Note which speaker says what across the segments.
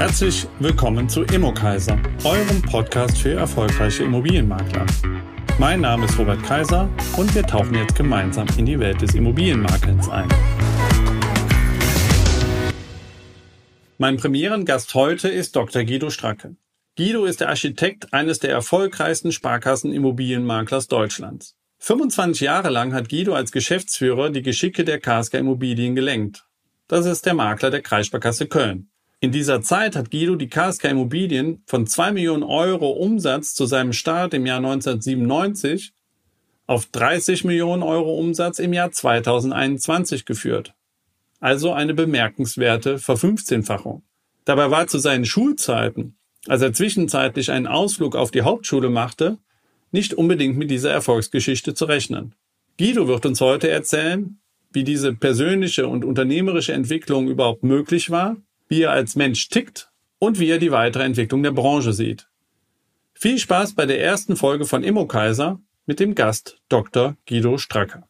Speaker 1: Herzlich willkommen zu Immokaiser, eurem Podcast für erfolgreiche Immobilienmakler. Mein Name ist Robert Kaiser und wir tauchen jetzt gemeinsam in die Welt des Immobilienmakelns ein. Mein Premierengast heute ist Dr. Guido Stracke. Guido ist der Architekt eines der erfolgreichsten Sparkassen-Immobilienmaklers Deutschlands. 25 Jahre lang hat Guido als Geschäftsführer die Geschicke der KSK Immobilien gelenkt. Das ist der Makler der Kreissparkasse Köln. In dieser Zeit hat Guido die KSK Immobilien von 2 Millionen Euro Umsatz zu seinem Start im Jahr 1997 auf 30 Millionen Euro Umsatz im Jahr 2021 geführt. Also eine bemerkenswerte Verfünfzehnfachung. Dabei war zu seinen Schulzeiten, als er zwischenzeitlich einen Ausflug auf die Hauptschule machte, nicht unbedingt mit dieser Erfolgsgeschichte zu rechnen. Guido wird uns heute erzählen, wie diese persönliche und unternehmerische Entwicklung überhaupt möglich war, wie er als Mensch tickt und wie er die weitere Entwicklung der Branche sieht. Viel Spaß bei der ersten Folge von Immokaiser mit dem Gast Dr. Guido Stracker.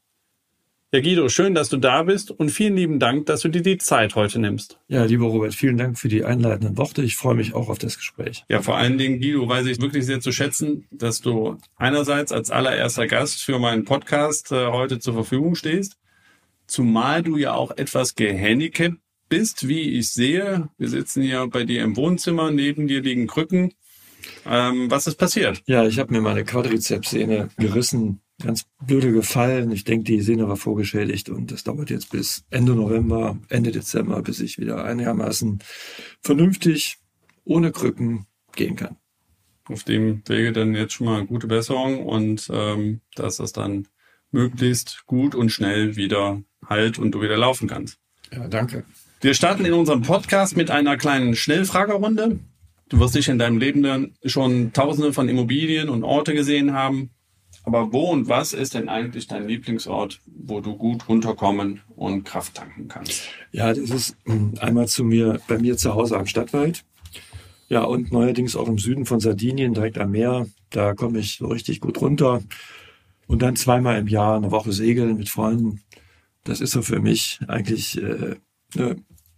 Speaker 1: Ja, Guido, schön, dass du da bist und vielen lieben Dank, dass du dir die Zeit heute nimmst.
Speaker 2: Ja, lieber Robert, vielen Dank für die einleitenden Worte. Ich freue mich auch auf das Gespräch.
Speaker 1: Ja, vor allen Dingen, Guido, weiß ich wirklich sehr zu schätzen, dass du einerseits als allererster Gast für meinen Podcast äh, heute zur Verfügung stehst, zumal du ja auch etwas gehandicapt bist, wie ich sehe. Wir sitzen hier bei dir im Wohnzimmer, neben dir liegen Krücken. Ähm, was ist passiert?
Speaker 2: Ja, ich habe mir meine Quadrizepssehne gerissen ganz blöde gefallen. Ich denke, die Sehne war vorgeschädigt und das dauert jetzt bis Ende November, Ende Dezember, bis ich wieder einigermaßen vernünftig ohne Krücken gehen kann.
Speaker 1: Auf dem Wege dann jetzt schon mal gute Besserung und ähm, dass das dann möglichst gut und schnell wieder halt und du wieder laufen kannst.
Speaker 2: Ja, danke.
Speaker 1: Wir starten in unserem Podcast mit einer kleinen Schnellfragerunde. Du wirst dich in deinem Leben schon tausende von Immobilien und Orte gesehen haben. Aber wo und was ist denn eigentlich dein Lieblingsort, wo du gut runterkommen und Kraft tanken kannst?
Speaker 2: Ja, das ist hm, einmal zu mir, bei mir zu Hause am Stadtwald. Ja, und neuerdings auch im Süden von Sardinien, direkt am Meer. Da komme ich so richtig gut runter. Und dann zweimal im Jahr eine Woche segeln mit Freunden. Das ist so für mich eigentlich äh, eine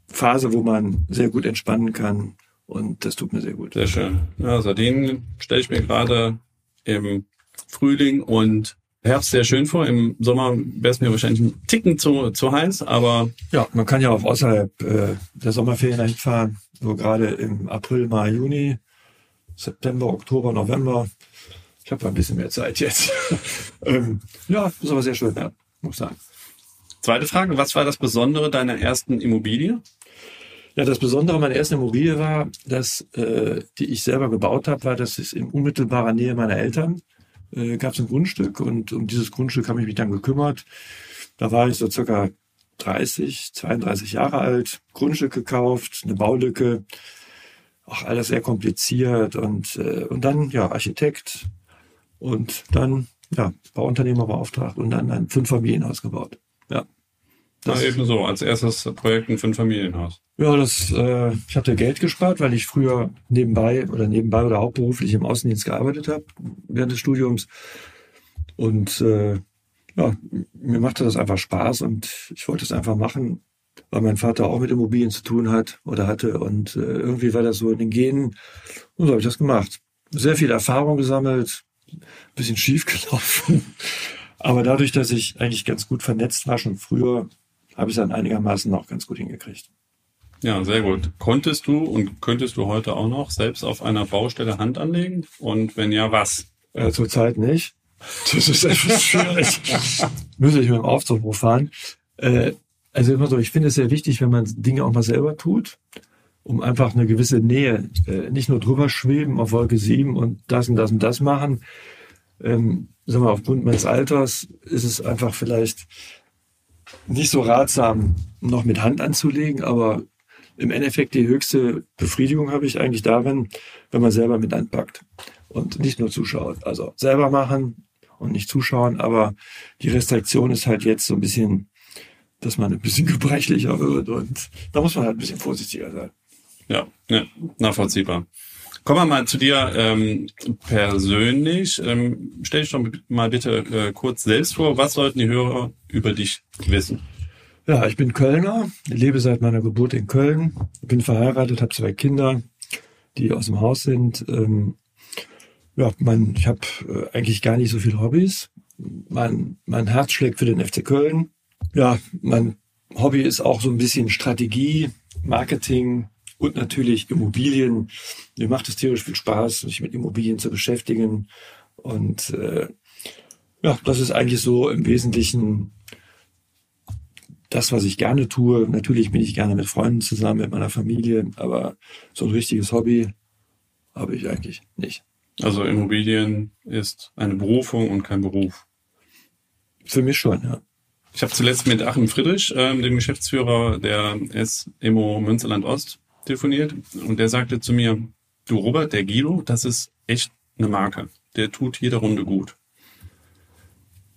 Speaker 2: Phase, wo man sehr gut entspannen kann. Und das tut mir sehr gut.
Speaker 1: Sehr schön. Ja, Sardinien stelle ich mir gerade im Frühling und Herbst sehr schön vor. Im Sommer wäre es mir wahrscheinlich ein Ticken zu, zu heiß, aber.
Speaker 2: Ja, man kann ja auch außerhalb äh, der Sommerferien hinfahren, so gerade im April, Mai, Juni, September, Oktober, November. Ich habe ein bisschen mehr Zeit jetzt. ähm, ja, ist aber sehr schön, ja, muss sagen.
Speaker 1: Zweite Frage, was war das Besondere deiner ersten Immobilie?
Speaker 2: Ja, das Besondere meiner ersten Immobilie war, dass äh, die ich selber gebaut habe, war, dass es in unmittelbarer Nähe meiner Eltern äh, gab es ein Grundstück und um dieses Grundstück habe ich mich dann gekümmert. Da war ich so circa 30, 32 Jahre alt, Grundstück gekauft, eine Baulücke, auch alles sehr kompliziert und, äh, und dann ja Architekt und dann ja Bauunternehmer beauftragt und dann ein Fünf-Familienhaus gebaut. Ja.
Speaker 1: Das ja, eben so, als erstes Projekt ein Fünf-Familienhaus.
Speaker 2: Ja, das, äh, ich hatte Geld gespart, weil ich früher nebenbei oder nebenbei oder hauptberuflich im Außendienst gearbeitet habe während des Studiums. Und äh, ja, mir machte das einfach Spaß und ich wollte es einfach machen, weil mein Vater auch mit Immobilien zu tun hat oder hatte. Und äh, irgendwie war das so in den Genen. Und so habe ich das gemacht. Sehr viel Erfahrung gesammelt, bisschen schief gelaufen. Aber dadurch, dass ich eigentlich ganz gut vernetzt war, schon früher, habe ich es dann einigermaßen noch ganz gut hingekriegt.
Speaker 1: Ja, sehr gut. Konntest du und könntest du heute auch noch selbst auf einer Baustelle Hand anlegen? Und wenn ja, was?
Speaker 2: Äh, Zurzeit nicht. Das ist etwas schwierig. Müsste ich mit dem Aufzug hochfahren. Äh, also immer so, ich finde es sehr wichtig, wenn man Dinge auch mal selber tut, um einfach eine gewisse Nähe, äh, nicht nur drüber schweben auf Wolke 7 und das und das und das machen. Ähm, sagen wir, aufgrund meines Alters ist es einfach vielleicht nicht so ratsam, noch mit Hand anzulegen, aber im Endeffekt die höchste Befriedigung habe ich eigentlich darin, wenn man selber mit anpackt und nicht nur zuschaut. Also selber machen und nicht zuschauen, aber die Restriktion ist halt jetzt so ein bisschen, dass man ein bisschen gebrechlicher wird und da muss man halt ein bisschen vorsichtiger sein.
Speaker 1: Ja, ja nachvollziehbar. Kommen wir mal zu dir ähm, persönlich. Ähm, stell dich doch mal bitte äh, kurz selbst vor. Was sollten die Hörer über dich wissen?
Speaker 2: Ja, ich bin Kölner, lebe seit meiner Geburt in Köln, bin verheiratet, habe zwei Kinder, die aus dem Haus sind. Ähm, ja, mein, ich habe äh, eigentlich gar nicht so viele Hobbys. Mein, mein Herz schlägt für den FC Köln. Ja, mein Hobby ist auch so ein bisschen Strategie, Marketing und natürlich Immobilien. Mir macht es tierisch viel Spaß, mich mit Immobilien zu beschäftigen. Und äh, ja, das ist eigentlich so im Wesentlichen das, was ich gerne tue. Natürlich bin ich gerne mit Freunden zusammen, mit meiner Familie, aber so ein richtiges Hobby habe ich eigentlich nicht.
Speaker 1: Also Immobilien ist eine Berufung und kein Beruf.
Speaker 2: Für mich schon, ja.
Speaker 1: Ich habe zuletzt mit Achim Friedrich, äh, dem Geschäftsführer der S-Emo Münsterland Ost, telefoniert und der sagte zu mir, du Robert, der Guido, das ist echt eine Marke. Der tut jede Runde gut.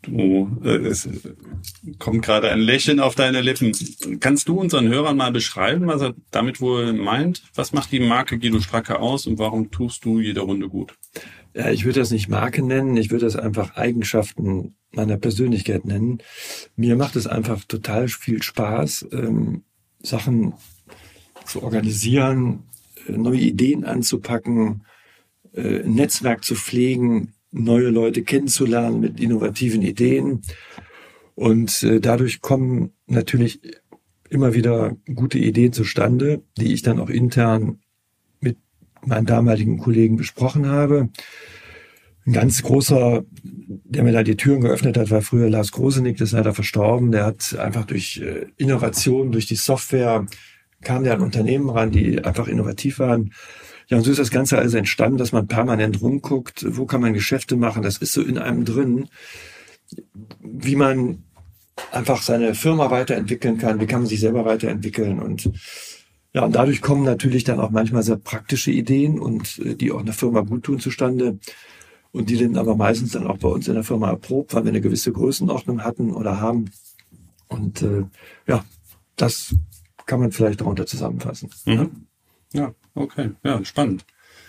Speaker 1: Du, äh, es kommt gerade ein Lächeln auf deine Lippen. Kannst du unseren Hörern mal beschreiben, was er damit wohl meint? Was macht die Marke Guido Stracke aus und warum tust du jede Runde gut?
Speaker 2: Ja, ich würde das nicht Marke nennen, ich würde das einfach Eigenschaften meiner Persönlichkeit nennen. Mir macht es einfach total viel Spaß, ähm, Sachen zu organisieren, äh, neue Ideen anzupacken, äh, ein Netzwerk zu pflegen, neue Leute kennenzulernen mit innovativen Ideen. Und äh, dadurch kommen natürlich immer wieder gute Ideen zustande, die ich dann auch intern mit meinen damaligen Kollegen besprochen habe. Ein ganz großer, der mir da die Türen geöffnet hat, war früher Lars Grosenick, das ist leider verstorben. Der hat einfach durch Innovation, durch die Software, kam der an Unternehmen ran, die einfach innovativ waren. Ja, und so ist das Ganze also entstanden, dass man permanent rumguckt, wo kann man Geschäfte machen. Das ist so in einem drin, wie man einfach seine Firma weiterentwickeln kann, wie kann man sich selber weiterentwickeln und ja, und dadurch kommen natürlich dann auch manchmal sehr praktische Ideen und äh, die auch einer Firma gut tun zustande. Und die sind aber meistens dann auch bei uns in der Firma erprobt, weil wir eine gewisse Größenordnung hatten oder haben. Und äh, ja, das kann man vielleicht darunter zusammenfassen.
Speaker 1: Mhm. Ja, okay. Ja, spannend.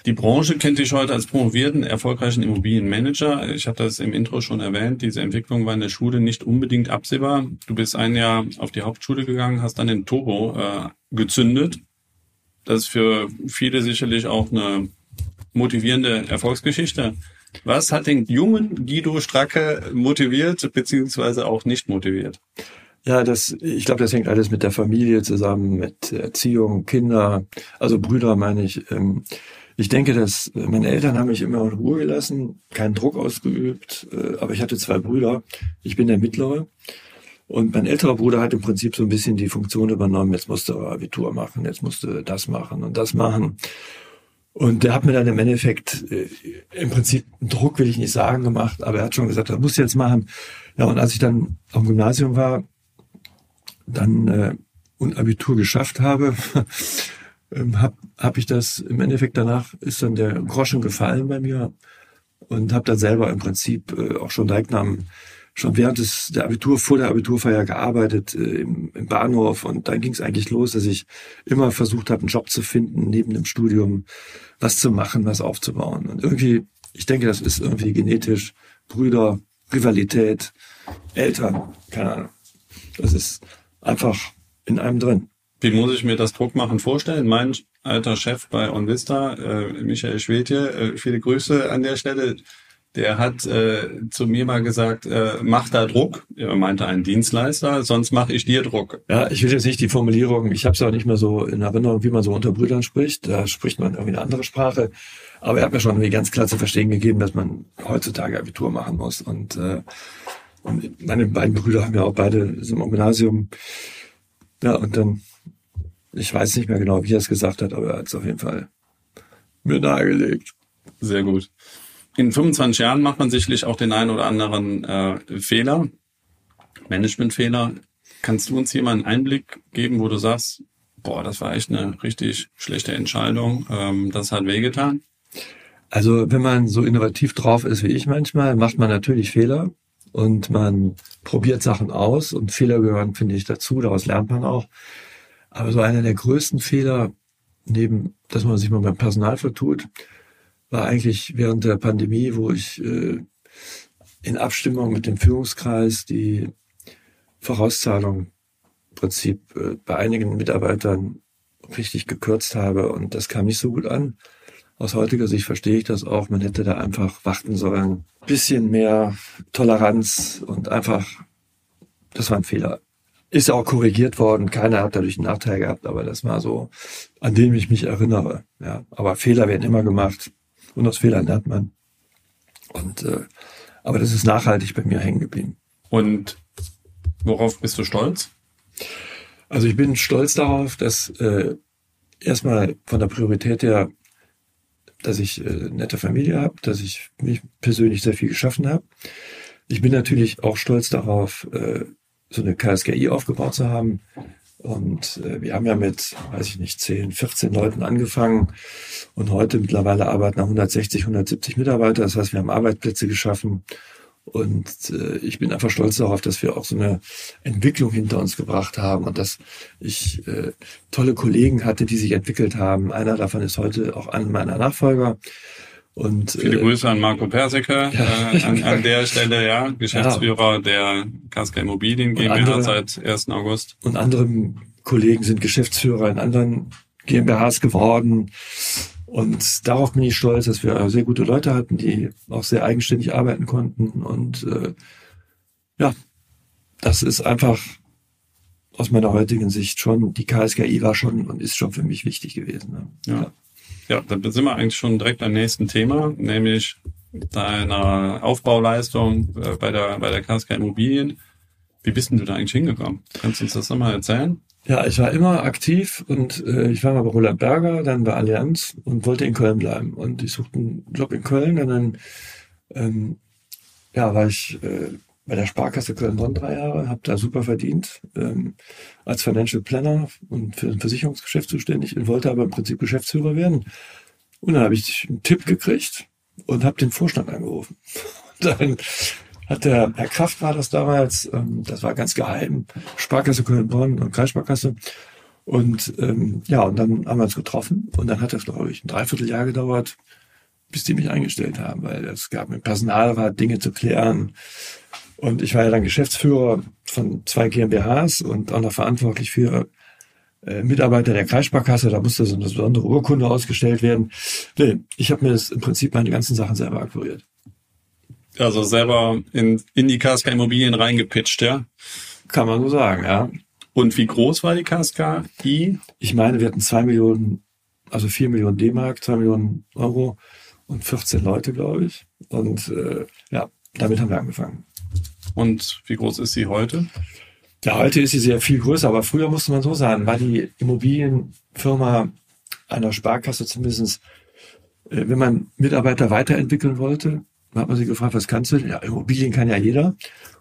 Speaker 1: Die Branche kennt dich heute als promovierten, erfolgreichen Immobilienmanager. Ich habe das im Intro schon erwähnt. Diese Entwicklung war in der Schule nicht unbedingt absehbar. Du bist ein Jahr auf die Hauptschule gegangen, hast dann den Turbo äh, gezündet. Das ist für viele sicherlich auch eine motivierende Erfolgsgeschichte. Was hat den jungen Guido Stracke motiviert, beziehungsweise auch nicht motiviert?
Speaker 2: Ja, das, ich glaube, das hängt alles mit der Familie zusammen, mit Erziehung, Kinder, also Brüder meine ich. Ähm, ich denke, dass meine Eltern haben mich immer in Ruhe gelassen, keinen Druck ausgeübt, äh, aber ich hatte zwei Brüder. Ich bin der Mittlere. Und mein älterer Bruder hat im Prinzip so ein bisschen die Funktion übernommen, jetzt musste er Abitur machen, jetzt musste das machen und das machen. Und der hat mir dann im Endeffekt äh, im Prinzip Druck will ich nicht sagen gemacht, aber er hat schon gesagt, er muss jetzt machen. Ja, und als ich dann am Gymnasium war, dann äh, und Abitur geschafft habe, ähm, habe hab ich das im Endeffekt danach ist dann der Groschen gefallen bei mir und habe dann selber im Prinzip äh, auch schon dem, schon während des der Abitur vor der Abiturfeier gearbeitet äh, im, im Bahnhof und dann ging es eigentlich los, dass ich immer versucht habe, einen Job zu finden neben dem Studium, was zu machen, was aufzubauen und irgendwie, ich denke, das ist irgendwie genetisch Brüder, Rivalität, Eltern, keine Ahnung. Das ist einfach in einem drin.
Speaker 1: Wie muss ich mir das Druckmachen vorstellen? Mein alter Chef bei OnVista, äh, Michael Schwedje, äh, viele Grüße an der Stelle, der hat äh, zu mir mal gesagt, äh, mach da Druck. Er meinte einen Dienstleister, sonst mache ich dir Druck.
Speaker 2: Ja, ich will jetzt nicht die Formulierung, ich habe es auch nicht mehr so in Erinnerung, wie man so unter Brüdern spricht. Da spricht man irgendwie eine andere Sprache. Aber er hat mir schon irgendwie ganz klar zu verstehen gegeben, dass man heutzutage Abitur machen muss. Und äh, und meine beiden Brüder haben ja auch beide im Gymnasium. Ja, und dann, ich weiß nicht mehr genau, wie er es gesagt hat, aber er hat es auf jeden Fall mir nahegelegt.
Speaker 1: Sehr gut. In 25 Jahren macht man sicherlich auch den einen oder anderen äh, Fehler, Managementfehler. Kannst du uns hier mal einen Einblick geben, wo du sagst, boah, das war echt eine richtig schlechte Entscheidung, ähm, das hat wehgetan?
Speaker 2: Also wenn man so innovativ drauf ist wie ich manchmal, macht man natürlich Fehler und man probiert Sachen aus und Fehler gehören, finde ich, dazu, daraus lernt man auch. Aber so einer der größten Fehler, neben, dass man sich mal beim Personal vertut, war eigentlich während der Pandemie, wo ich äh, in Abstimmung mit dem Führungskreis die Vorauszahlung Prinzip äh, bei einigen Mitarbeitern richtig gekürzt habe und das kam nicht so gut an. Aus heutiger Sicht verstehe ich das auch. Man hätte da einfach warten sollen. Bisschen mehr Toleranz und einfach, das war ein Fehler. Ist auch korrigiert worden. Keiner hat dadurch einen Nachteil gehabt, aber das war so, an dem ich mich erinnere. Ja, aber Fehler werden immer gemacht und aus Fehlern lernt man. Und äh, aber das ist nachhaltig bei mir hängen geblieben.
Speaker 1: Und worauf bist du stolz?
Speaker 2: Also ich bin stolz darauf, dass äh, erstmal von der Priorität her, dass ich äh, nette Familie habe, dass ich mich persönlich sehr viel geschaffen habe. Ich bin natürlich auch stolz darauf, äh, so eine KSGI aufgebaut zu haben. Und äh, wir haben ja mit, weiß ich nicht, 10, 14 Leuten angefangen und heute mittlerweile arbeiten 160, 170 Mitarbeiter. Das heißt, wir haben Arbeitsplätze geschaffen und äh, ich bin einfach stolz darauf, dass wir auch so eine Entwicklung hinter uns gebracht haben und dass ich äh, tolle Kollegen hatte, die sich entwickelt haben. Einer davon ist heute auch einer meiner Nachfolger.
Speaker 1: Und, Viele äh, Grüße an Marco Persicke ja. äh, an, an, der Stelle, ja, Geschäftsführer ja. der Kaska Immobilien GmbH seit 1. August.
Speaker 2: Und andere Kollegen sind Geschäftsführer in anderen GmbHs geworden. Und darauf bin ich stolz, dass wir sehr gute Leute hatten, die auch sehr eigenständig arbeiten konnten. Und äh, ja, das ist einfach aus meiner heutigen Sicht schon, die KSGI war schon und ist schon für mich wichtig gewesen. Ne?
Speaker 1: Ja. ja, dann sind wir eigentlich schon direkt beim nächsten Thema, nämlich deiner Aufbauleistung äh, bei der, bei der KSG Immobilien. Wie bist denn du da eigentlich hingekommen? Kannst du uns das nochmal erzählen?
Speaker 2: Ja, ich war immer aktiv und äh, ich war mal bei Roland Berger, dann bei Allianz und wollte in Köln bleiben. Und ich suchte einen Job in Köln und dann ähm, ja, war ich äh, bei der Sparkasse Köln-Bonn drei Jahre, habe da super verdient ähm, als Financial Planner und für ein Versicherungsgeschäft zuständig und wollte aber im Prinzip Geschäftsführer werden. Und dann habe ich einen Tipp gekriegt und habe den Vorstand angerufen. Und dann hat der Herr Kraft war das damals, ähm, das war ganz geheim, Sparkasse Köln-Bonn und Kreissparkasse. Und ähm, ja, und dann haben wir uns getroffen und dann hat das, glaube ich, ein Dreivierteljahr gedauert, bis die mich eingestellt haben, weil es gab mit Personalrat Dinge zu klären. Und ich war ja dann Geschäftsführer von zwei GmbHs und auch noch verantwortlich für äh, Mitarbeiter der Kreissparkasse. Da musste so eine besondere Urkunde ausgestellt werden. Nee, ich habe mir das im Prinzip meine ganzen Sachen selber akquiriert
Speaker 1: also selber in, in die KSK Immobilien reingepitcht, ja?
Speaker 2: Kann man so sagen, ja.
Speaker 1: Und wie groß war die KSK?
Speaker 2: Die? Ich meine, wir hatten zwei Millionen, also vier Millionen D-Mark, zwei Millionen Euro und 14 Leute, glaube ich. Und äh, ja, damit haben wir angefangen.
Speaker 1: Und wie groß ist sie heute?
Speaker 2: Ja, heute ist sie sehr viel größer, aber früher musste man so sagen, war die Immobilienfirma einer Sparkasse zumindest, äh, wenn man Mitarbeiter weiterentwickeln wollte, dann hat man sich gefragt, was kannst du? Ja, Immobilien kann ja jeder.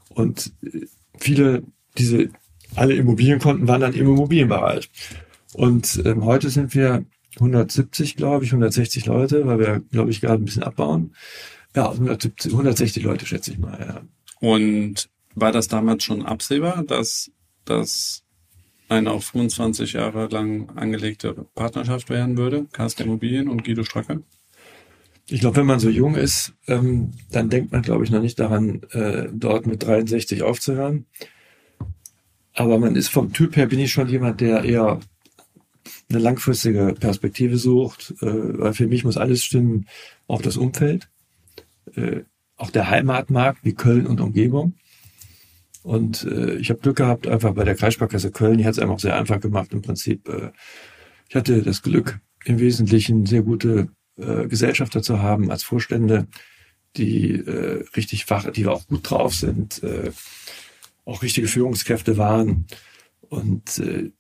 Speaker 2: Und äh, viele, diese, alle Immobilienkonten waren dann im Immobilienbereich. Und ähm, heute sind wir 170, glaube ich, 160 Leute, weil wir, glaube ich, gerade ein bisschen abbauen. Ja, 170, 160 Leute, schätze ich mal, ja.
Speaker 1: Und war das damals schon absehbar, dass das eine auf 25 Jahre lang angelegte Partnerschaft werden würde, KSK Immobilien und Guido Stracke?
Speaker 2: Ich glaube, wenn man so jung ist, ähm, dann denkt man, glaube ich, noch nicht daran, äh, dort mit 63 aufzuhören. Aber man ist vom Typ her, bin ich schon jemand, der eher eine langfristige Perspektive sucht, äh, weil für mich muss alles stimmen, auch das Umfeld, äh, auch der Heimatmarkt wie Köln und Umgebung. Und äh, ich habe Glück gehabt, einfach bei der Kreissparkasse Köln, die hat es einem auch sehr einfach gemacht. Im Prinzip, äh, ich hatte das Glück, im Wesentlichen sehr gute äh, Gesellschafter zu haben als Vorstände, die äh, richtig wach, die auch gut drauf sind, äh, auch richtige Führungskräfte waren. Und äh,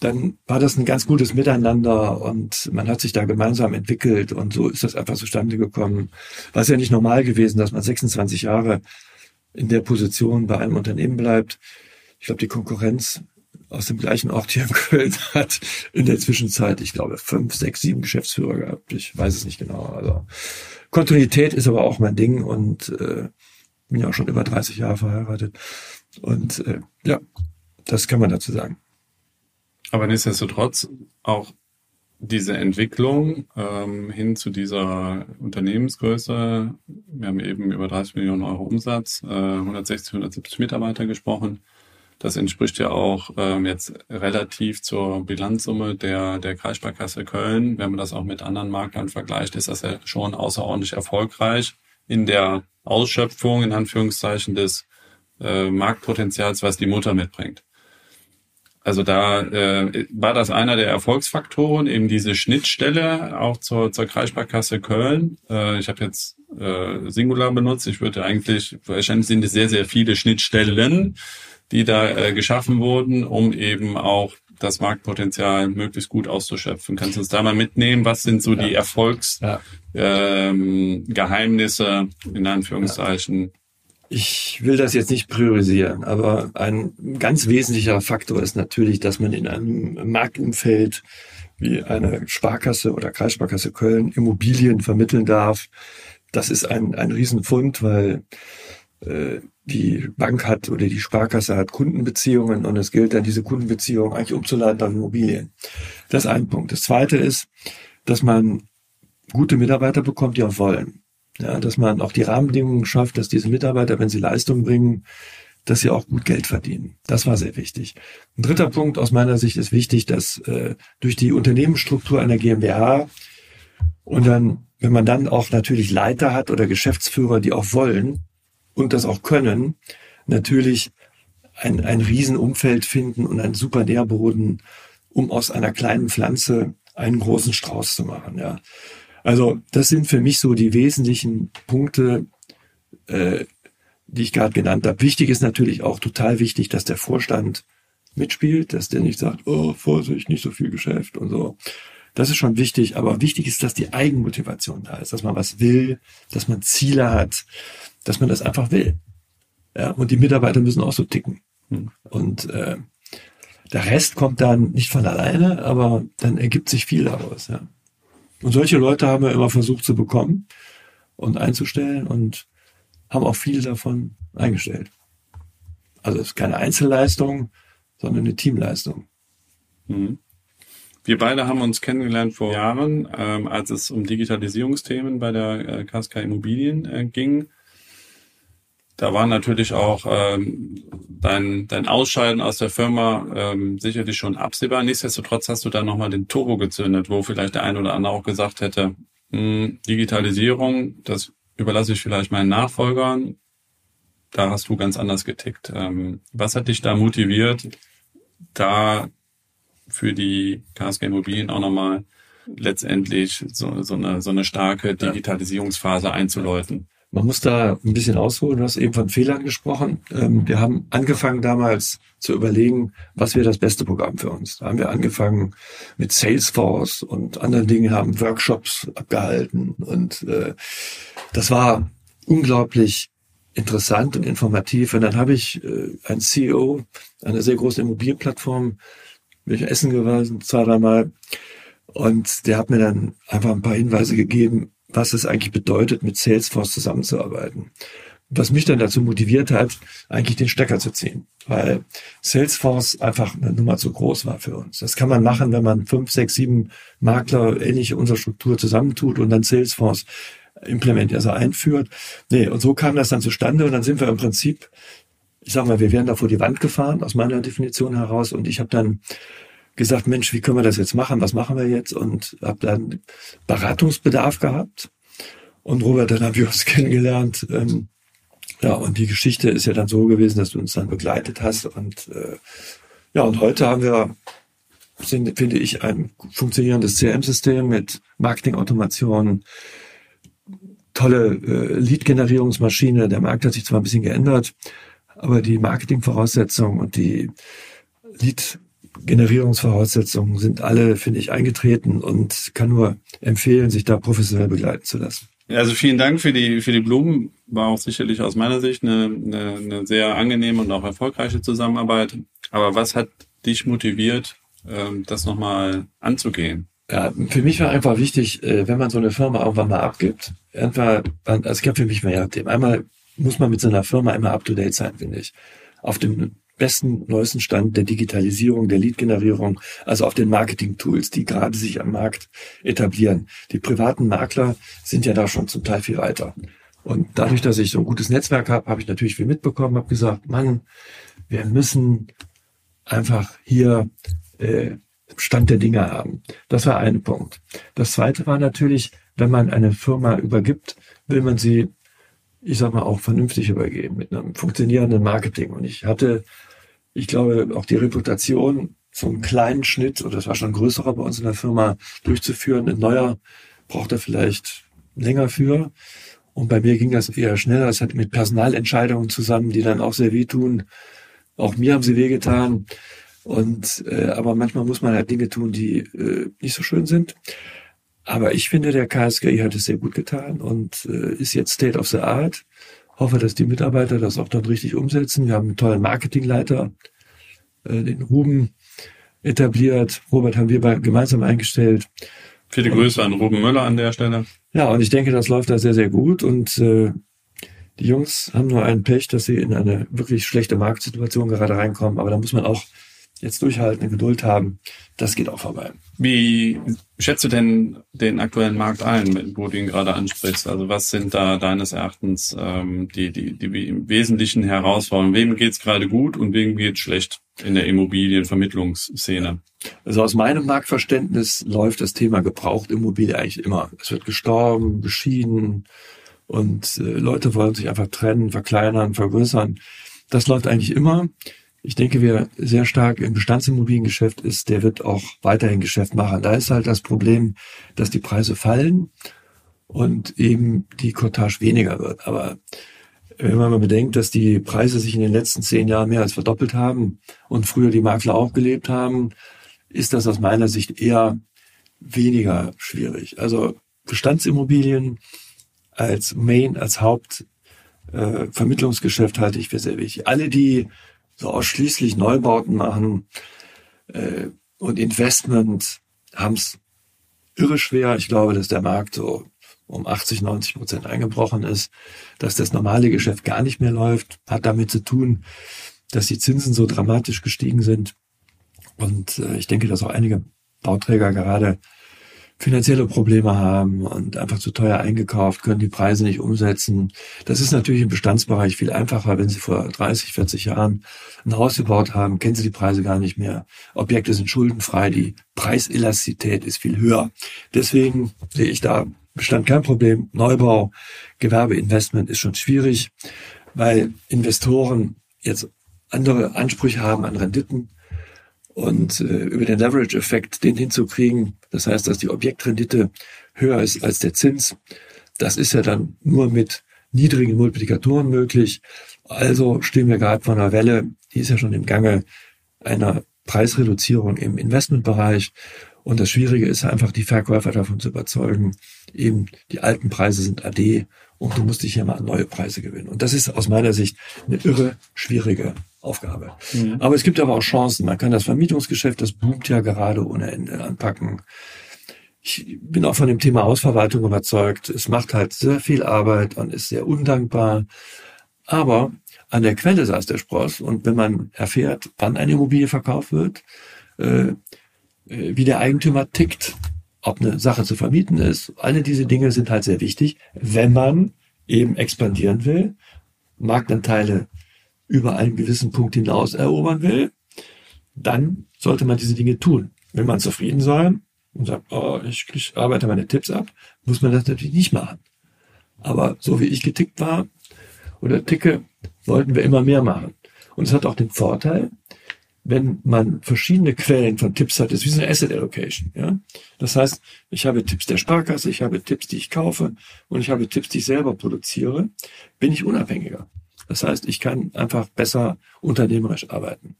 Speaker 2: dann war das ein ganz gutes Miteinander und man hat sich da gemeinsam entwickelt und so ist das einfach zustande gekommen. War es ja nicht normal gewesen, dass man 26 Jahre in der Position bei einem Unternehmen bleibt. Ich glaube, die Konkurrenz aus dem gleichen Ort hier in Köln hat in der Zwischenzeit, ich glaube, fünf, sechs, sieben Geschäftsführer gehabt. Ich weiß es nicht genau. Also Kontinuität ist aber auch mein Ding und äh, bin ja auch schon über 30 Jahre verheiratet. Und äh, ja, das kann man dazu sagen.
Speaker 1: Aber nichtsdestotrotz auch diese Entwicklung ähm, hin zu dieser Unternehmensgröße, wir haben eben über 30 Millionen Euro Umsatz, äh, 160, 170 Mitarbeiter gesprochen, Das entspricht ja auch ähm, jetzt relativ zur Bilanzsumme der, der Kreissparkasse Köln. Wenn man das auch mit anderen Maklern vergleicht, ist das ja schon außerordentlich erfolgreich in der Ausschöpfung, in Anführungszeichen, des äh, Marktpotenzials, was die Mutter mitbringt. Also da äh, war das einer der Erfolgsfaktoren, eben diese Schnittstelle auch zur, zur Kreissparkasse Köln. Äh, ich habe jetzt äh, Singular benutzt. Ich würde eigentlich, wahrscheinlich sind es sehr, sehr viele Schnittstellen, die da äh, geschaffen wurden, um eben auch das Marktpotenzial möglichst gut auszuschöpfen. Kannst du uns da mal mitnehmen? Was sind so ja. die Erfolgsgeheimnisse, ja. ähm, in Anführungszeichen? Ja
Speaker 2: ich will das jetzt nicht priorisieren, aber ein ganz wesentlicher Faktor ist natürlich, dass man in einem Marktumfeld wie eine Sparkasse oder Kreissparkasse Köln Immobilien vermitteln darf. Das ist ein, ein Riesenfund, weil die Bank hat oder die Sparkasse hat Kundenbeziehungen und es gilt dann, diese Kundenbeziehungen eigentlich umzuleiten auf Immobilien. Das ist ein Punkt. Das zweite ist, dass man gute Mitarbeiter bekommt, die auch wollen. Ja, dass man auch die Rahmenbedingungen schafft, dass diese Mitarbeiter, wenn sie Leistung bringen, dass sie auch gut Geld verdienen. Das war sehr wichtig. Ein dritter Punkt aus meiner Sicht ist wichtig, dass äh, durch die Unternehmensstruktur einer GmbH und dann, wenn man dann auch natürlich Leiter hat oder Geschäftsführer, die auch wollen und das auch können, natürlich ein, ein Riesenumfeld finden und einen super Nährboden, um aus einer kleinen Pflanze einen großen Strauß zu machen. Ja. Also das sind für mich so die wesentlichen Punkte, äh, die ich gerade genannt habe. Wichtig ist natürlich auch total wichtig, dass der Vorstand mitspielt, dass der nicht sagt, oh, Vorsicht, nicht so viel Geschäft und so. Das ist schon wichtig, aber wichtig ist, dass die Eigenmotivation da ist, dass man was will, dass man Ziele hat, dass man das einfach will. Ja, und die Mitarbeiter müssen auch so ticken. Hm. Und äh, der Rest kommt dann nicht von alleine, aber dann ergibt sich viel daraus. Ja. Und solche Leute haben wir immer versucht zu bekommen und einzustellen und haben auch viele davon eingestellt. Also es ist keine Einzelleistung, sondern eine Teamleistung.
Speaker 1: Mhm. Wir beide haben uns kennengelernt vor Jahren, ähm, als es um Digitalisierungsthemen bei der äh, KSK Immobilien äh, ging da war natürlich auch ähm, dein, dein Ausscheiden aus der Firma ähm, sicherlich schon absehbar. Nichtsdestotrotz hast du da nochmal den Turbo gezündet, wo vielleicht der ein oder andere auch gesagt hätte, mh, hm, Digitalisierung, das überlasse ich vielleicht meinen Nachfolgern. Da hast du ganz anders getickt. Ähm, was hat dich da motiviert, da für die KSG Immobilien auch nochmal letztendlich so, so, eine, so eine starke Digitalisierungsphase einzuläuten?
Speaker 2: Man muss da ein bisschen ausholen. Du hast eben von Fehlern gesprochen. Ähm, wir haben angefangen damals zu überlegen, was wäre das beste Programm für uns. Da haben wir angefangen mit Salesforce und anderen Dingen, haben Workshops abgehalten und äh, das war unglaublich interessant und informativ. Und dann habe ich äh, einen CEO einer sehr großen Immobilienplattform, bin ich essen gewesen, zwei, dreimal. Und der hat mir dann einfach ein paar Hinweise gegeben, was es eigentlich bedeutet, mit Salesforce zusammenzuarbeiten. Was mich dann dazu motiviert hat, eigentlich den Stecker zu ziehen, weil Salesforce einfach eine Nummer zu groß war für uns. Das kann man machen, wenn man fünf, sechs, sieben Makler ähnliche unserer Struktur zusammentut und dann Salesforce implementiert, also einführt. Nee, und so kam das dann zustande und dann sind wir im Prinzip, ich sag mal, wir werden da vor die Wand gefahren, aus meiner Definition heraus und ich habe dann gesagt, Mensch, wie können wir das jetzt machen? Was machen wir jetzt? Und habe dann Beratungsbedarf gehabt. Und Robert, dann haben wir uns kennengelernt. Ähm, ja, und die Geschichte ist ja dann so gewesen, dass du uns dann begleitet hast. Und äh, ja, und heute haben wir, sind, finde ich, ein funktionierendes CRM-System mit Marketing-Automation, tolle äh, Lead-Generierungsmaschine. Der Markt hat sich zwar ein bisschen geändert, aber die Marketing-Voraussetzungen und die Lead Generierungsvoraussetzungen sind alle, finde ich, eingetreten und kann nur empfehlen, sich da professionell begleiten zu lassen.
Speaker 1: Also vielen Dank für die, für die Blumen. War auch sicherlich aus meiner Sicht eine, eine, eine sehr angenehme und auch erfolgreiche Zusammenarbeit. Aber was hat dich motiviert, ähm, das nochmal anzugehen?
Speaker 2: Ja, für mich war einfach wichtig, äh, wenn man so eine Firma irgendwann mal abgibt, einfach, es gab für mich mehr Themen. Einmal muss man mit so einer Firma immer up to date sein, finde ich. Auf dem besten, neuesten Stand der Digitalisierung, der Lead-Generierung, also auf den Marketing-Tools, die gerade sich am Markt etablieren. Die privaten Makler sind ja da schon zum Teil viel weiter. Und dadurch, dass ich so ein gutes Netzwerk habe, habe ich natürlich viel mitbekommen, habe gesagt, Mann, wir müssen einfach hier äh, Stand der Dinge haben. Das war ein Punkt. Das zweite war natürlich, wenn man eine Firma übergibt, will man sie, ich sag mal, auch vernünftig übergeben mit einem funktionierenden Marketing. Und ich hatte, ich glaube, auch die Reputation, so einen kleinen Schnitt, oder das war schon ein größerer bei uns in der Firma, durchzuführen. Ein neuer braucht er vielleicht länger für. Und bei mir ging das eher schneller. Es hat mit Personalentscheidungen zusammen, die dann auch sehr wehtun. Auch mir haben sie wehgetan. Und äh, aber manchmal muss man halt Dinge tun, die äh, nicht so schön sind. Aber ich finde, der KSGI hat es sehr gut getan und äh, ist jetzt State of the Art. Hoffe, dass die Mitarbeiter das auch dann richtig umsetzen. Wir haben einen tollen Marketingleiter, äh, den Ruben, etabliert. Robert haben wir bei, gemeinsam eingestellt.
Speaker 1: Viele Grüße an Ruben Möller an der Stelle.
Speaker 2: Ja, und ich denke, das läuft da sehr, sehr gut. Und äh, die Jungs haben nur einen Pech, dass sie in eine wirklich schlechte Marktsituation gerade reinkommen. Aber da muss man auch jetzt durchhalten, Geduld haben, das geht auch vorbei.
Speaker 1: Wie schätzt du denn den aktuellen Markt ein, wo du ihn gerade ansprichst? Also was sind da deines Erachtens ähm, die, die, die wesentlichen Herausforderungen? Wem geht's gerade gut und wem geht's schlecht in der Immobilienvermittlungsszene?
Speaker 2: Also aus meinem Marktverständnis läuft das Thema Gebrauchtimmobilie eigentlich immer. Es wird gestorben, geschieden und äh, Leute wollen sich einfach trennen, verkleinern, vergrößern. Das läuft eigentlich immer. Ich denke, wer sehr stark im Bestandsimmobiliengeschäft ist, der wird auch weiterhin Geschäft machen. Da ist halt das Problem, dass die Preise fallen und eben die Cottage weniger wird. Aber wenn man mal bedenkt, dass die Preise sich in den letzten zehn Jahren mehr als verdoppelt haben und früher die Makler auch gelebt haben, ist das aus meiner Sicht eher weniger schwierig. Also Bestandsimmobilien als Main, als Hauptvermittlungsgeschäft äh, halte ich für sehr wichtig. Alle, die so ausschließlich Neubauten machen äh, und Investment haben es irre schwer. Ich glaube, dass der Markt so um 80, 90 Prozent eingebrochen ist, dass das normale Geschäft gar nicht mehr läuft, hat damit zu tun, dass die Zinsen so dramatisch gestiegen sind. Und äh, ich denke, dass auch einige Bauträger gerade finanzielle Probleme haben und einfach zu teuer eingekauft, können die Preise nicht umsetzen. Das ist natürlich im Bestandsbereich viel einfacher, wenn Sie vor 30, 40 Jahren ein Haus gebaut haben, kennen Sie die Preise gar nicht mehr. Objekte sind schuldenfrei, die Preiselastizität ist viel höher. Deswegen sehe ich da Bestand kein Problem. Neubau, Gewerbeinvestment ist schon schwierig, weil Investoren jetzt andere Ansprüche haben an Renditen und äh, über den Leverage-Effekt den hinzukriegen, das heißt, dass die Objektrendite höher ist als der Zins, das ist ja dann nur mit niedrigen Multiplikatoren möglich. Also stehen wir gerade vor einer Welle, die ist ja schon im Gange einer Preisreduzierung im Investmentbereich. Und das Schwierige ist einfach, die Verkäufer davon zu überzeugen, eben die alten Preise sind AD und du musst dich hier mal an neue Preise gewinnen. Und das ist aus meiner Sicht eine irre schwierige Aufgabe. Mhm. Aber es gibt aber auch Chancen. Man kann das Vermietungsgeschäft, das boomt ja gerade ohne Ende anpacken. Ich bin auch von dem Thema Ausverwaltung überzeugt. Es macht halt sehr viel Arbeit und ist sehr undankbar. Aber an der Quelle saß der Spross. Und wenn man erfährt, wann eine Immobilie verkauft wird, äh, äh wie der Eigentümer tickt, ob eine Sache zu vermieten ist, alle diese Dinge sind halt sehr wichtig, wenn man eben expandieren will, Marktanteile über einen gewissen Punkt hinaus erobern will, dann sollte man diese Dinge tun. Wenn man zufrieden sein und sagt, oh, ich, ich arbeite meine Tipps ab, muss man das natürlich nicht machen. Aber so wie ich getickt war oder ticke, wollten wir immer mehr machen. Und es hat auch den Vorteil, wenn man verschiedene Quellen von Tipps hat, ist wie so eine Asset Allocation. Ja? Das heißt, ich habe Tipps der Sparkasse, ich habe Tipps, die ich kaufe und ich habe Tipps, die ich selber produziere, bin ich unabhängiger. Das heißt, ich kann einfach besser unternehmerisch arbeiten.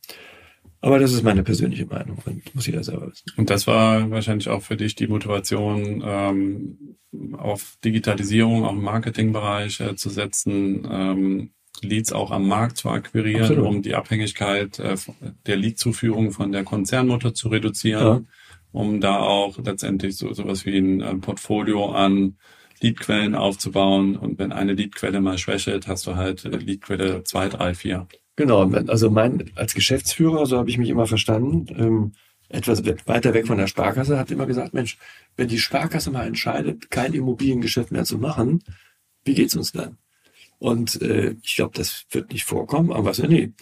Speaker 2: Aber das ist meine persönliche Meinung und muss jeder selber wissen.
Speaker 1: Und das war wahrscheinlich auch für dich die Motivation, ähm, auf Digitalisierung, auch im Marketingbereich äh, zu setzen, ähm, Leads auch am Markt zu akquirieren, Absolut. um die Abhängigkeit äh, der Leadzuführung von der Konzernmutter zu reduzieren, ja. um da auch letztendlich so sowas wie ein äh, Portfolio an Leadquellen aufzubauen. Und wenn eine Leadquelle mal schwächelt, hast du halt äh, Leadquelle zwei, drei, vier.
Speaker 2: Genau, also mein als Geschäftsführer, so habe ich mich immer verstanden, ähm, etwas weiter weg von der Sparkasse, hat immer gesagt, Mensch, wenn die Sparkasse mal entscheidet, kein Immobiliengeschäft mehr zu machen, Wie geht's uns dann? Und äh, ich glaube, das wird nicht vorkommen, aber was ja nie.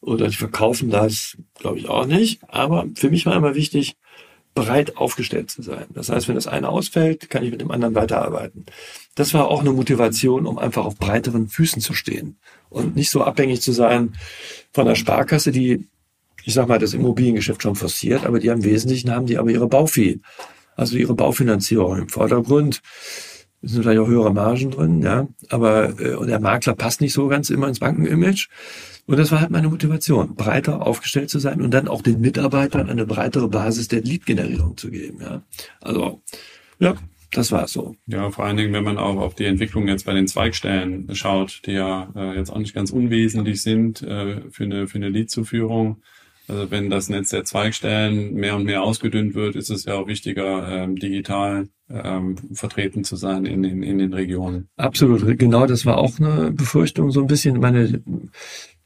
Speaker 2: Oder die verkaufen das, glaube ich auch nicht. Aber für mich war immer wichtig, bereit aufgestellt zu sein. Das heißt, wenn das eine ausfällt, kann ich mit dem anderen weiterarbeiten. Das war auch eine Motivation, um einfach auf breiteren Füßen zu stehen und nicht so abhängig zu sein von der Sparkasse, die, ich sag mal, das Immobiliengeschäft schon forciert, aber die im Wesentlichen haben die aber ihre Baufi, also ihre Baufinanzierung im Vordergrund. Es sind vielleicht auch höhere Margen drin, ja, aber äh, und der Makler passt nicht so ganz immer ins Bankenimage. Und das war halt meine Motivation, breiter aufgestellt zu sein und dann auch den Mitarbeitern eine breitere Basis der Lead-Generierung zu geben. Ja. Also, ja, das war so.
Speaker 1: Ja, vor allen Dingen, wenn man auch auf die Entwicklung jetzt bei den Zweigstellen schaut, die ja äh, jetzt auch nicht ganz unwesentlich sind äh, für eine, für eine Lead-Zuführung. Also wenn das Netz der Zweigstellen mehr und mehr ausgedünnt wird, ist es ja auch wichtiger, ähm, digital ähm, vertreten zu sein in, in, in den Regionen.
Speaker 2: Absolut, genau, das war auch eine Befürchtung so ein bisschen. Meine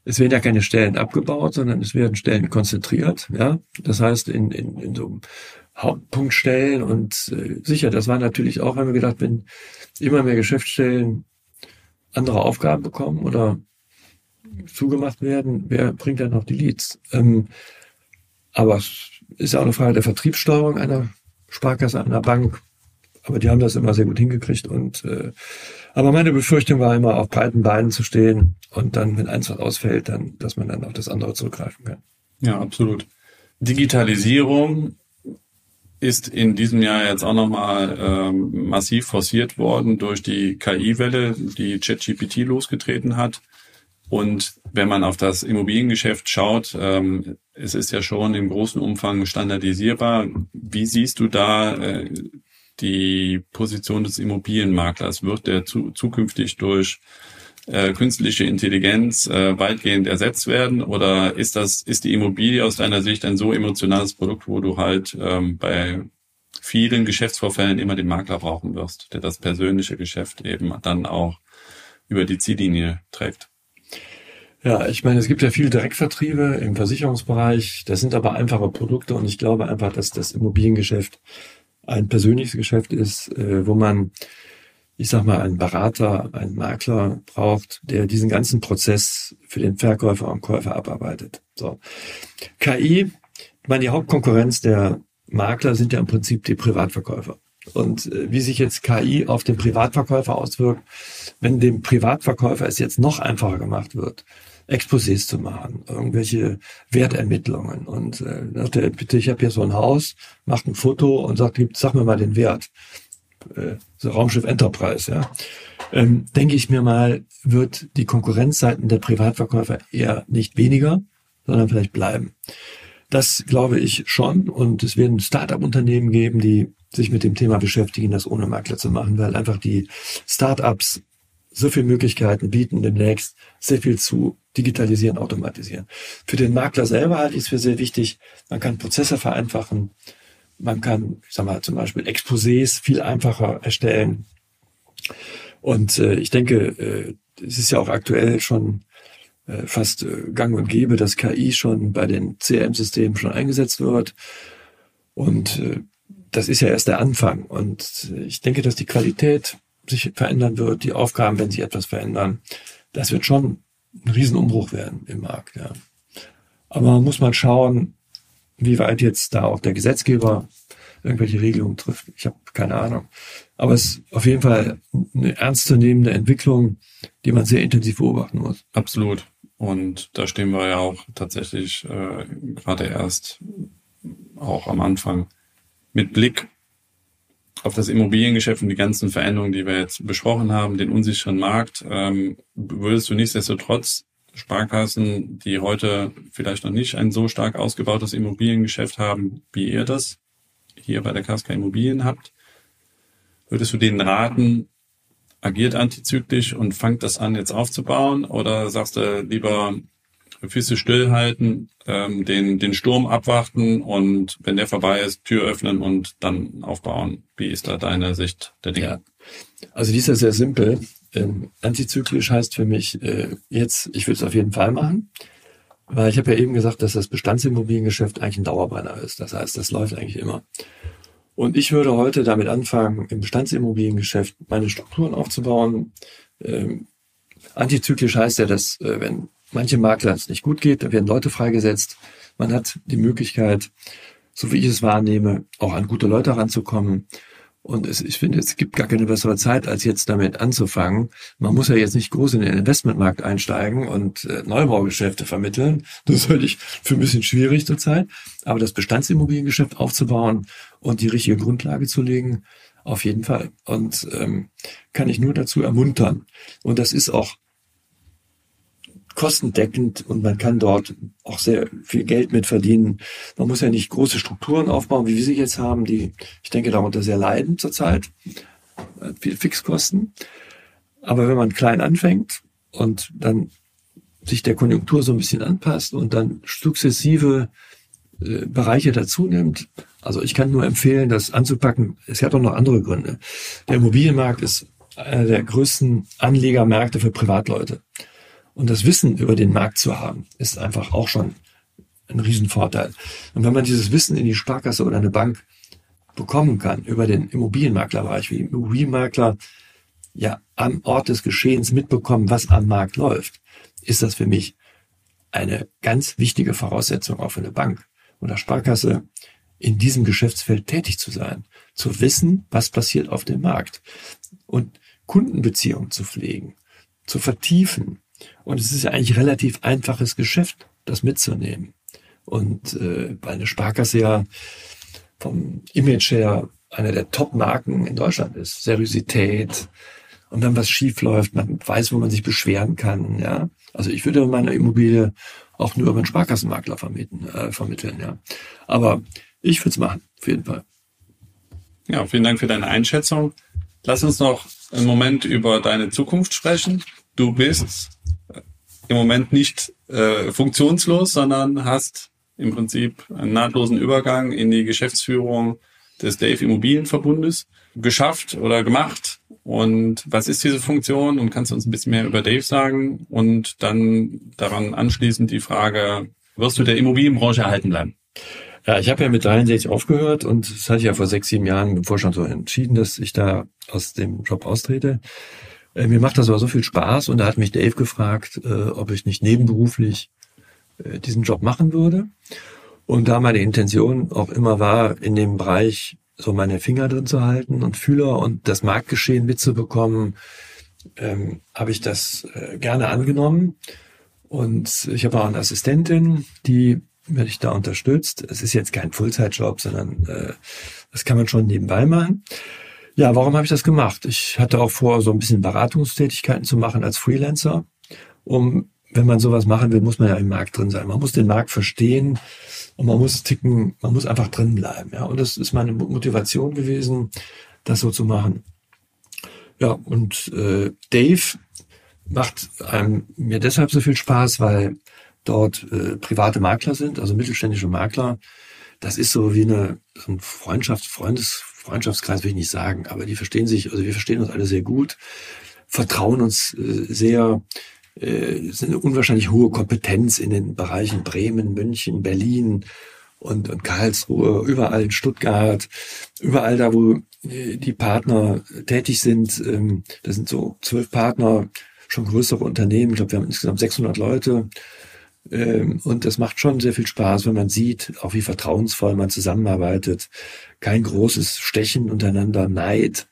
Speaker 2: es werden ja keine Stellen abgebaut, sondern es werden Stellen konzentriert. Ja, das heißt in, in, in so Hauptpunktstellen und äh, sicher, das war natürlich auch, haben wir gedacht, wenn immer mehr Geschäftsstellen andere Aufgaben bekommen oder zugemacht werden, wer bringt dann noch die Leads? Ähm, aber es ist ja auch eine Frage der Vertriebssteuerung einer Sparkasse, einer Bank. Aber die haben das immer sehr gut hingekriegt und äh, aber meine Befürchtung war immer, auf breiten Beinen zu stehen und dann, wenn eins ausfällt, dann, dass man dann auf das andere zurückgreifen kann.
Speaker 1: Ja, absolut. Digitalisierung ist in diesem Jahr jetzt auch nochmal ähm, massiv forciert worden durch die KI-Welle, die ChatGPT losgetreten hat. Und wenn man auf das Immobiliengeschäft schaut, ähm, es ist ja schon im großen Umfang standardisierbar. Wie siehst du da äh, die Position des Immobilienmaklers? Wird der zu, zukünftig durch äh, künstliche Intelligenz äh, weitgehend ersetzt werden? Oder ist das, ist die Immobilie aus deiner Sicht ein so emotionales Produkt, wo du halt ähm, bei vielen Geschäftsvorfällen immer den Makler brauchen wirst, der das persönliche Geschäft eben dann auch über die Ziellinie trägt?
Speaker 2: Ja, ich meine, es gibt ja viele Direktvertriebe im Versicherungsbereich. Das sind aber einfache Produkte und ich glaube einfach, dass das Immobiliengeschäft ein persönliches Geschäft ist, äh, wo man, ich sag mal, einen Berater, einen Makler braucht, der diesen ganzen Prozess für den Verkäufer und Käufer abarbeitet. So. KI, ich meine, die Hauptkonkurrenz der Makler sind ja im Prinzip die Privatverkäufer. Und äh, wie sich jetzt KI auf den Privatverkäufer auswirkt, wenn dem Privatverkäufer es jetzt noch einfacher gemacht wird, Exposés zu machen, irgendwelche Wertermittlungen. Und äh, sagte er, bitte, ich habe hier so ein Haus, macht ein Foto und sagt, sag mir mal den Wert. Äh, so Raumschiff Enterprise, ja. Ähm, denke ich mir mal, wird die Konkurrenzseiten der Privatverkäufer eher nicht weniger, sondern vielleicht bleiben. Das glaube ich schon. Und es werden Start-up-Unternehmen geben, die sich mit dem Thema beschäftigen, das ohne Makler zu machen, weil einfach die Start-ups so viele Möglichkeiten bieten, demnächst sehr viel zu digitalisieren, automatisieren. Für den Makler selber halte ich es für sehr wichtig, man kann Prozesse vereinfachen, man kann, ich sag mal, zum Beispiel Exposés viel einfacher erstellen. Und äh, ich denke, äh, es ist ja auch aktuell schon äh, fast äh, gang und gäbe, dass KI schon bei den CRM-Systemen schon eingesetzt wird. Und äh, das ist ja erst der Anfang. Und ich denke, dass die Qualität sich verändern wird, die Aufgaben, wenn sich etwas verändern. Das wird schon ein Riesenumbruch werden im Markt. Ja. Aber man muss mal schauen, wie weit jetzt da auch der Gesetzgeber irgendwelche Regelungen trifft. Ich habe keine Ahnung. Aber es ist auf jeden Fall eine ernstzunehmende Entwicklung, die man sehr intensiv beobachten muss.
Speaker 1: Absolut. Und da stehen wir ja auch tatsächlich äh, gerade erst auch am Anfang mit Blick auf das Immobiliengeschäft und die ganzen Veränderungen, die wir jetzt besprochen haben, den unsicheren Markt, ähm, würdest du nichtsdestotrotz Sparkassen, die heute vielleicht noch nicht ein so stark ausgebautes Immobiliengeschäft haben, wie ihr das hier bei der KSK Immobilien habt, würdest du denen raten, agiert antizyklisch und fangt das an jetzt aufzubauen? Oder sagst du lieber Füße stillhalten, ähm, den, den Sturm abwarten und wenn der vorbei ist, Tür öffnen und dann aufbauen. Wie ist da deine Sicht der Dinge? Ja.
Speaker 2: Also die ist ja sehr simpel. Ähm, antizyklisch heißt für mich äh, jetzt, ich würde es auf jeden Fall machen, weil ich habe ja eben gesagt, dass das Bestandsimmobiliengeschäft eigentlich ein Dauerbrenner ist. Das heißt, das läuft eigentlich immer. Und ich würde heute damit anfangen, im Bestandsimmobiliengeschäft meine Strukturen aufzubauen. Ähm, antizyklisch heißt ja, dass äh, wenn manche Makler es nicht gut geht, da werden Leute freigesetzt. Man hat die Möglichkeit, so wie ich es wahrnehme, auch an gute Leute ranzukommen. Und es, ich finde, es gibt gar keine bessere Zeit, als jetzt damit anzufangen. Man muss ja jetzt nicht groß in den Investmentmarkt einsteigen und äh, Neubaugeschäfte vermitteln. Das halte ich für ein bisschen schwierig zurzeit. Aber das Bestandsimmobiliengeschäft aufzubauen und die richtige Grundlage zu legen, auf jeden Fall. Und ähm, kann ich nur dazu ermuntern. Und das ist auch kostendeckend und man kann dort auch sehr viel Geld mit verdienen. Man muss ja nicht große Strukturen aufbauen, wie wir sie jetzt haben, die, ich denke, darunter sehr leiden zurzeit. Viel Fixkosten. Aber wenn man klein anfängt und dann sich der Konjunktur so ein bisschen anpasst und dann sukzessive äh, Bereiche dazu nimmt. Also ich kann nur empfehlen, das anzupacken. Es hat auch noch andere Gründe. Der Immobilienmarkt ist einer der größten Anlegermärkte für Privatleute. Und das Wissen über den Markt zu haben, ist einfach auch schon ein Riesenvorteil. Und wenn man dieses Wissen in die Sparkasse oder eine Bank bekommen kann über den Immobilienmaklerbereich, wie Immobilienmakler ja am Ort des Geschehens mitbekommen, was am Markt läuft, ist das für mich eine ganz wichtige Voraussetzung auch für eine Bank oder Sparkasse in diesem Geschäftsfeld tätig zu sein, zu wissen, was passiert auf dem Markt und Kundenbeziehungen zu pflegen, zu vertiefen, und es ist ja eigentlich relativ einfaches Geschäft, das mitzunehmen. Und äh, weil eine Sparkasse ja vom Image her einer der Top-Marken in Deutschland ist. Seriosität. Und wenn was schief läuft, man weiß, wo man sich beschweren kann. Ja, also ich würde meine Immobilie auch nur über einen Sparkassenmakler vermitteln. Äh, vermitteln ja, aber ich würde es machen, auf jeden Fall.
Speaker 1: Ja, vielen Dank für deine Einschätzung. Lass uns noch einen Moment über deine Zukunft sprechen. Du bist im Moment nicht äh, funktionslos, sondern hast im Prinzip einen nahtlosen Übergang in die Geschäftsführung des Dave Immobilienverbundes geschafft oder gemacht. Und was ist diese Funktion? Und kannst du uns ein bisschen mehr über Dave sagen? Und dann daran anschließend die Frage, wirst du der Immobilienbranche erhalten bleiben?
Speaker 2: Ja, ich habe ja mit 63 aufgehört und das hatte ich ja vor sechs, sieben Jahren im Vorstand so entschieden, dass ich da aus dem Job austrete. Äh, mir macht das aber so viel Spaß und da hat mich Dave gefragt, äh, ob ich nicht nebenberuflich äh, diesen Job machen würde. Und da meine Intention auch immer war, in dem Bereich so meine Finger drin zu halten und Fühler und das Marktgeschehen mitzubekommen, ähm, habe ich das äh, gerne angenommen. Und ich habe auch eine Assistentin, die mich da unterstützt. Es ist jetzt kein Fullzeitjob, sondern äh, das kann man schon nebenbei machen. Ja, warum habe ich das gemacht? Ich hatte auch vor, so ein bisschen Beratungstätigkeiten zu machen als Freelancer. Um, wenn man sowas machen will, muss man ja im Markt drin sein. Man muss den Markt verstehen und man muss ticken, man muss einfach drin bleiben. Ja, und das ist meine Motivation gewesen, das so zu machen. Ja, und äh, Dave macht einem, mir deshalb so viel Spaß, weil dort äh, private Makler sind, also mittelständische Makler. Das ist so wie eine so ein Freundschafts-, Freundes, Freundschaftskreis will ich nicht sagen, aber die verstehen sich, also wir verstehen uns alle sehr gut, vertrauen uns äh, sehr, äh, sind eine unwahrscheinlich hohe Kompetenz in den Bereichen Bremen, München, Berlin und, und Karlsruhe, überall in Stuttgart, überall da, wo äh, die Partner tätig sind. Ähm, das sind so zwölf Partner, schon größere Unternehmen. Ich glaube, wir haben insgesamt 600 Leute. Ähm, und das macht schon sehr viel Spaß, wenn man sieht, auch wie vertrauensvoll man zusammenarbeitet. Kein großes Stechen untereinander, Neid.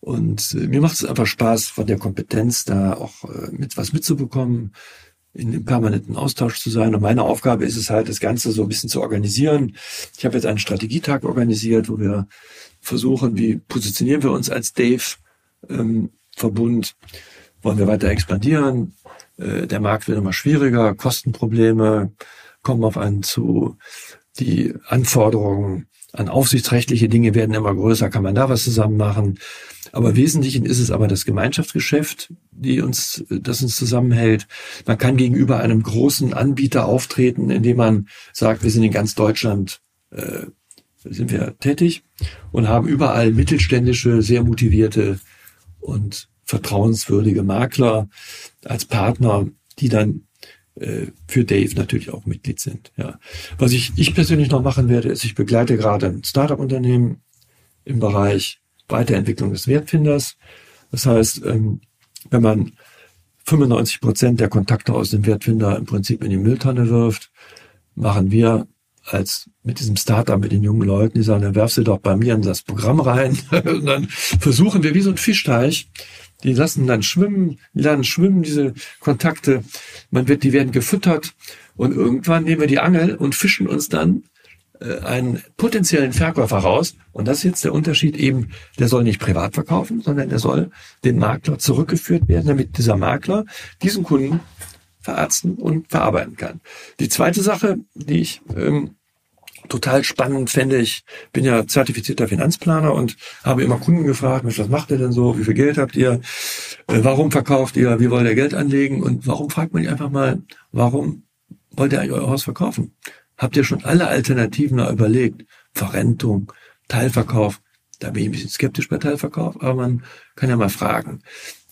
Speaker 2: Und äh, mir macht es einfach Spaß, von der Kompetenz da auch äh, mit was mitzubekommen, in dem permanenten Austausch zu sein. Und meine Aufgabe ist es halt, das Ganze so ein bisschen zu organisieren. Ich habe jetzt einen Strategietag organisiert, wo wir versuchen, wie positionieren wir uns als Dave-Verbund? Ähm, Wollen wir weiter expandieren? Äh, der Markt wird immer schwieriger, Kostenprobleme kommen auf einen zu, die Anforderungen an aufsichtsrechtliche Dinge werden immer größer, kann man da was zusammen machen. Aber wesentlich ist es aber das Gemeinschaftsgeschäft, die uns, das uns zusammenhält. Man kann gegenüber einem großen Anbieter auftreten, indem man sagt, wir sind in ganz Deutschland, äh, sind wir tätig und haben überall mittelständische, sehr motivierte und vertrauenswürdige Makler als Partner, die dann äh, für Dave natürlich auch Mitglied sind. Ja. Was ich, ich persönlich noch machen werde, ist, ich begleite gerade ein Startup-Unternehmen im Bereich Weiterentwicklung des Wertfinders. Das heißt, ähm, wenn man 95 Prozent der Kontakte aus dem Wertfinder im Prinzip in die Mülltonne wirft, machen wir als mit diesem Startup, mit den jungen Leuten, die sagen, dann werf sie doch bei mir in das Programm rein. und dann versuchen wir wie so ein Fischteich, die lassen dann schwimmen, lernen schwimmen, diese Kontakte. Man wird, die werden gefüttert und irgendwann nehmen wir die Angel und fischen uns dann äh, einen potenziellen Verkäufer raus. Und das ist jetzt der Unterschied eben, der soll nicht privat verkaufen, sondern der soll den Makler zurückgeführt werden, damit dieser Makler diesen Kunden verarzten und verarbeiten kann. Die zweite Sache, die ich ähm, total spannend fände, ich bin ja zertifizierter Finanzplaner und habe immer Kunden gefragt, was macht ihr denn so, wie viel Geld habt ihr, äh, warum verkauft ihr, wie wollt ihr Geld anlegen und warum fragt man die einfach mal, warum wollt ihr eigentlich euer Haus verkaufen? Habt ihr schon alle Alternativen überlegt? Verrentung, Teilverkauf. Da bin ich ein bisschen skeptisch bei Teilverkauf, aber man kann ja mal fragen.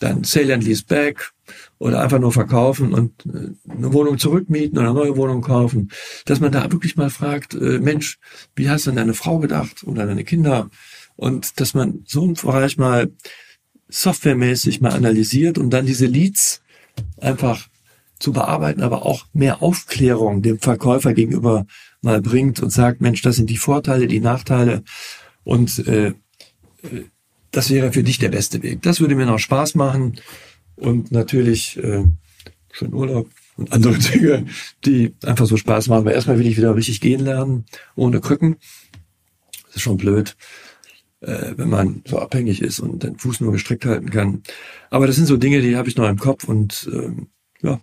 Speaker 2: Dann Sale and Lease Back oder einfach nur verkaufen und äh, eine Wohnung zurückmieten oder eine neue Wohnung kaufen. Dass man da wirklich mal fragt, äh, Mensch, wie hast du denn deine Frau gedacht oder deine Kinder? Und dass man so einen Bereich mal softwaremäßig mal analysiert und dann diese Leads einfach zu bearbeiten, aber auch mehr Aufklärung dem Verkäufer gegenüber mal bringt und sagt, Mensch, das sind die Vorteile, die Nachteile und äh, äh, das wäre für dich der beste Weg. Das würde mir noch Spaß machen und natürlich äh, schön Urlaub und andere Dinge, die einfach so Spaß machen. Weil erstmal will ich wieder richtig gehen lernen, ohne Krücken. Das ist schon blöd, äh, wenn man so abhängig ist und den Fuß nur gestrickt halten kann. Aber das sind so Dinge, die habe ich noch im Kopf und ähm, ja,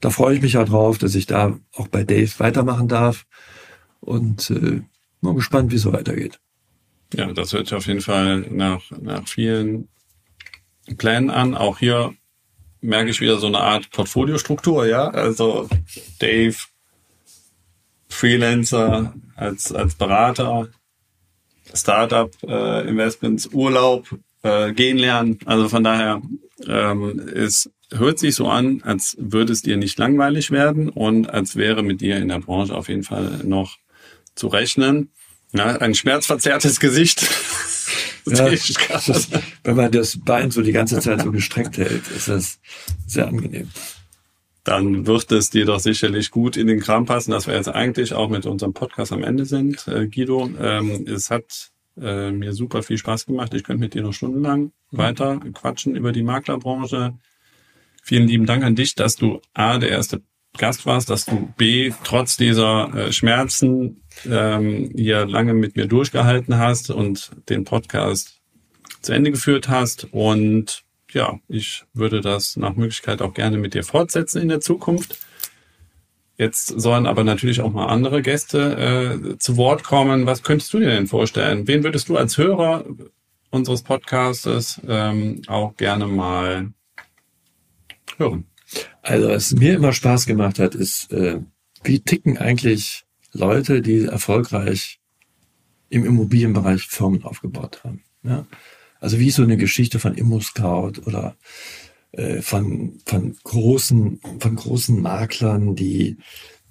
Speaker 2: da freue ich mich ja drauf, dass ich da auch bei Dave weitermachen darf und äh, mal gespannt, wie es so weitergeht.
Speaker 1: Ja, das hört sich auf jeden Fall nach, nach vielen Plänen an. Auch hier merke ich wieder so eine Art Portfoliostruktur, ja. Also Dave, Freelancer als, als Berater, Startup, äh, Investments, Urlaub, äh, gehen lernen. Also von daher ähm, ist hört sich so an, als würde es dir nicht langweilig werden und als wäre mit dir in der Branche auf jeden Fall noch zu rechnen. Ja, ein schmerzverzerrtes Gesicht.
Speaker 2: Ja, ist, wenn man das Bein so die ganze Zeit so gestreckt hält, ist das sehr angenehm.
Speaker 1: Dann wird es dir doch sicherlich gut in den Kram passen, dass wir jetzt eigentlich auch mit unserem Podcast am Ende sind. Äh, Guido, ähm, es hat äh, mir super viel Spaß gemacht. Ich könnte mit dir noch stundenlang mhm. weiter quatschen über die Maklerbranche, Vielen lieben Dank an dich, dass du A, der erste Gast warst, dass du B, trotz dieser äh, Schmerzen ähm, hier lange mit mir durchgehalten hast und den Podcast zu Ende geführt hast. Und ja, ich würde das nach Möglichkeit auch gerne mit dir fortsetzen in der Zukunft. Jetzt sollen aber natürlich auch mal andere Gäste äh, zu Wort kommen. Was könntest du dir denn vorstellen? Wen würdest du als Hörer unseres Podcastes ähm, auch gerne mal hören.
Speaker 2: Also was mir immer Spaß gemacht hat, ist, äh, wie ticken eigentlich Leute, die erfolgreich im Immobilienbereich Firmen aufgebaut haben. Ja? Also wie so eine Geschichte von ImmoScout oder äh, von, von großen, von großen Maklern, die,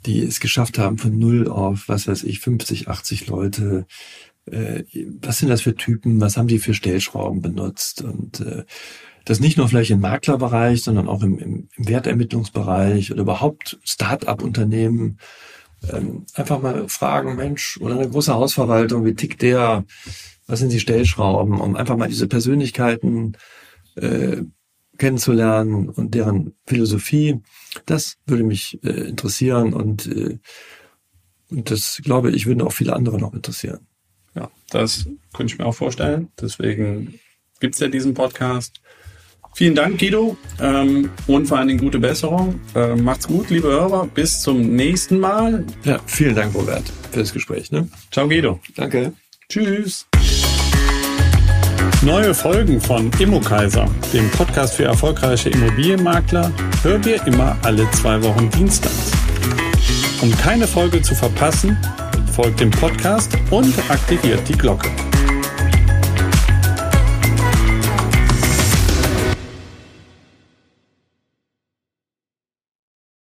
Speaker 2: die es geschafft haben, von null auf, was weiß ich, 50, 80 Leute. Äh, was sind das für Typen? Was haben die für Stellschrauben benutzt? Und äh, das nicht nur vielleicht im Maklerbereich, sondern auch im, im, Wertermittlungsbereich oder überhaupt Start-up-Unternehmen ähm, einfach mal fragen, Mensch, oder eine große Hausverwaltung, wie tickt der? Was sind die Stellschrauben? Um einfach mal diese Persönlichkeiten äh, kennenzulernen und deren Philosophie. Das würde mich äh, interessieren und, äh, und das glaube ich, würden auch viele andere noch interessieren.
Speaker 1: Ja, das könnte ich mir auch vorstellen. Deswegen gibt's ja diesen Podcast. Vielen Dank, Guido, ähm, und vor allen Dingen gute Besserung. Äh, macht's gut, liebe Hörer. Bis zum nächsten Mal.
Speaker 2: Ja, vielen Dank, Robert, für das Gespräch. Ne?
Speaker 1: Ciao, Guido.
Speaker 2: Danke.
Speaker 1: Tschüss. Neue Folgen von Immokaiser, dem Podcast für erfolgreiche Immobilienmakler, hört ihr immer alle zwei Wochen dienstags. Um keine Folge zu verpassen, folgt dem Podcast und aktiviert die Glocke.